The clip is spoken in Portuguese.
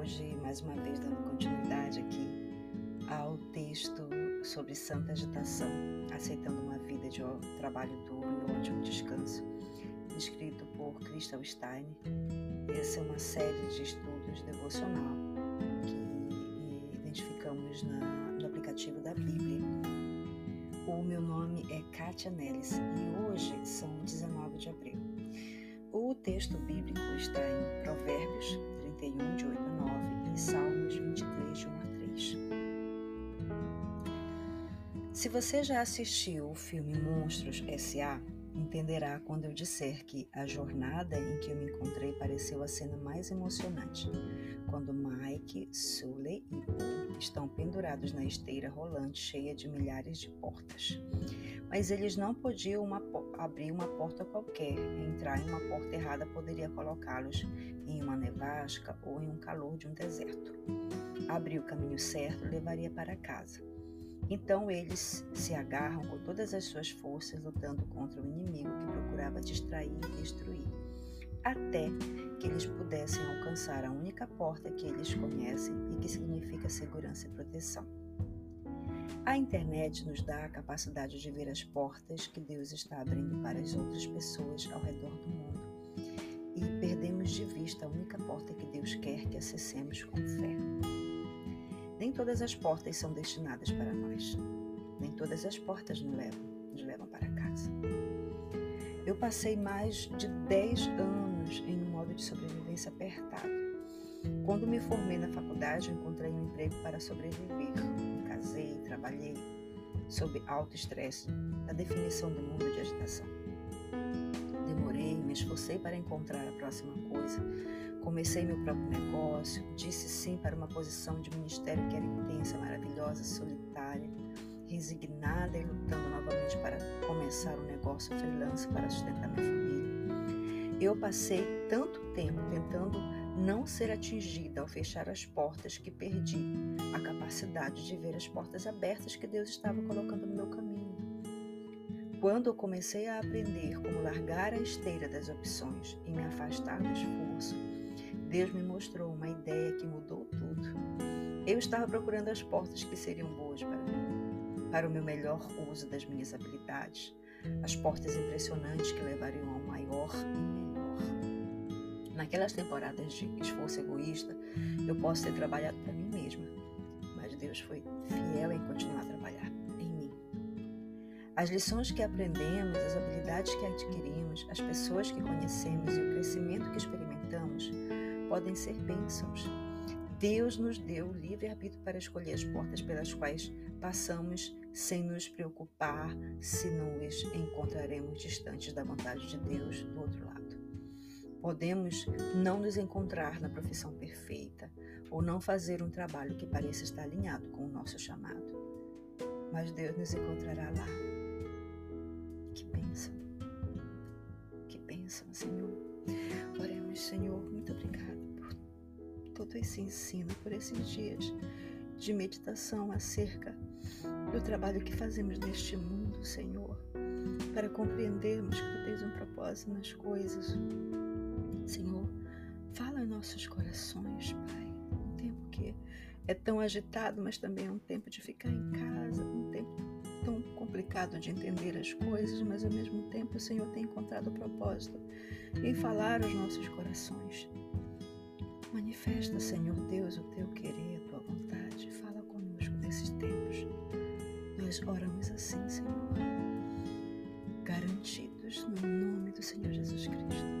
hoje, mais uma vez, dando continuidade aqui ao texto sobre santa agitação, aceitando uma vida de trabalho duro e ótimo descanso, escrito por Crystal Stein. Essa é uma série de estudos devocional que identificamos na, no aplicativo da Bíblia. O meu nome é Kátia Nellis e hoje são 19 de abril. O texto bíblico está em Provérbios 31, de Se você já assistiu o filme Monstros S.A., entenderá quando eu disser que a jornada em que eu me encontrei pareceu a cena mais emocionante, quando Mike, Sully e Bo estão pendurados na esteira rolante cheia de milhares de portas. Mas eles não podiam uma, abrir uma porta qualquer, entrar em uma porta errada poderia colocá-los em uma nevasca ou em um calor de um deserto. Abrir o caminho certo levaria para casa. Então eles se agarram com todas as suas forças, lutando contra o inimigo que procurava distrair e destruir, até que eles pudessem alcançar a única porta que eles conhecem e que significa segurança e proteção. A internet nos dá a capacidade de ver as portas que Deus está abrindo para as outras pessoas ao redor do mundo e perdemos de vista a única porta que Deus quer que acessemos com fé. Todas as portas são destinadas para nós. Nem todas as portas nos levam, nos levam para casa. Eu passei mais de 10 anos em um modo de sobrevivência apertado. Quando me formei na faculdade, encontrei um emprego para sobreviver. Me casei, trabalhei sob alto estresse, na definição do mundo de agitação. Me esforcei para encontrar a próxima coisa, Comecei meu próprio negócio, disse sim para uma posição de ministério que era intensa, maravilhosa, solitária, resignada e lutando novamente para começar um negócio freelance para sustentar minha família. Eu passei tanto tempo tentando não ser atingida ao fechar as portas que perdi a capacidade de ver as portas abertas que Deus estava colocando no meu caminho. Quando eu comecei a aprender como largar a esteira das opções e me afastar do esforço, Deus me mostrou uma ideia que mudou tudo. Eu estava procurando as portas que seriam boas para mim, para o meu melhor uso das minhas habilidades, as portas impressionantes que levariam ao maior e melhor. Naquelas temporadas de esforço egoísta, eu posso ter trabalhado para mim mesma, mas Deus foi As lições que aprendemos, as habilidades que adquirimos, as pessoas que conhecemos e o crescimento que experimentamos podem ser bênçãos. Deus nos deu o livre-arbítrio para escolher as portas pelas quais passamos sem nos preocupar se nos encontraremos distantes da vontade de Deus do outro lado. Podemos não nos encontrar na profissão perfeita ou não fazer um trabalho que pareça estar alinhado com o nosso chamado, mas Deus nos encontrará lá. Senhor! Oremos, Senhor, muito obrigado todo esse ensino, por esses dias de meditação acerca do trabalho que fazemos neste mundo, Senhor, para compreendermos que Tu tens um propósito nas coisas. Senhor, fala em nossos corações, Pai. Um tempo que é tão agitado, mas também é um tempo de ficar em casa, um tempo tão complicado de entender as coisas, mas ao mesmo tempo o Senhor tem encontrado o propósito em falar aos nossos corações. Manifesta, Senhor Deus, o teu querer, a tua vontade. Fala conosco nesses tempos. Nós oramos assim, Senhor, garantidos no nome do Senhor Jesus Cristo.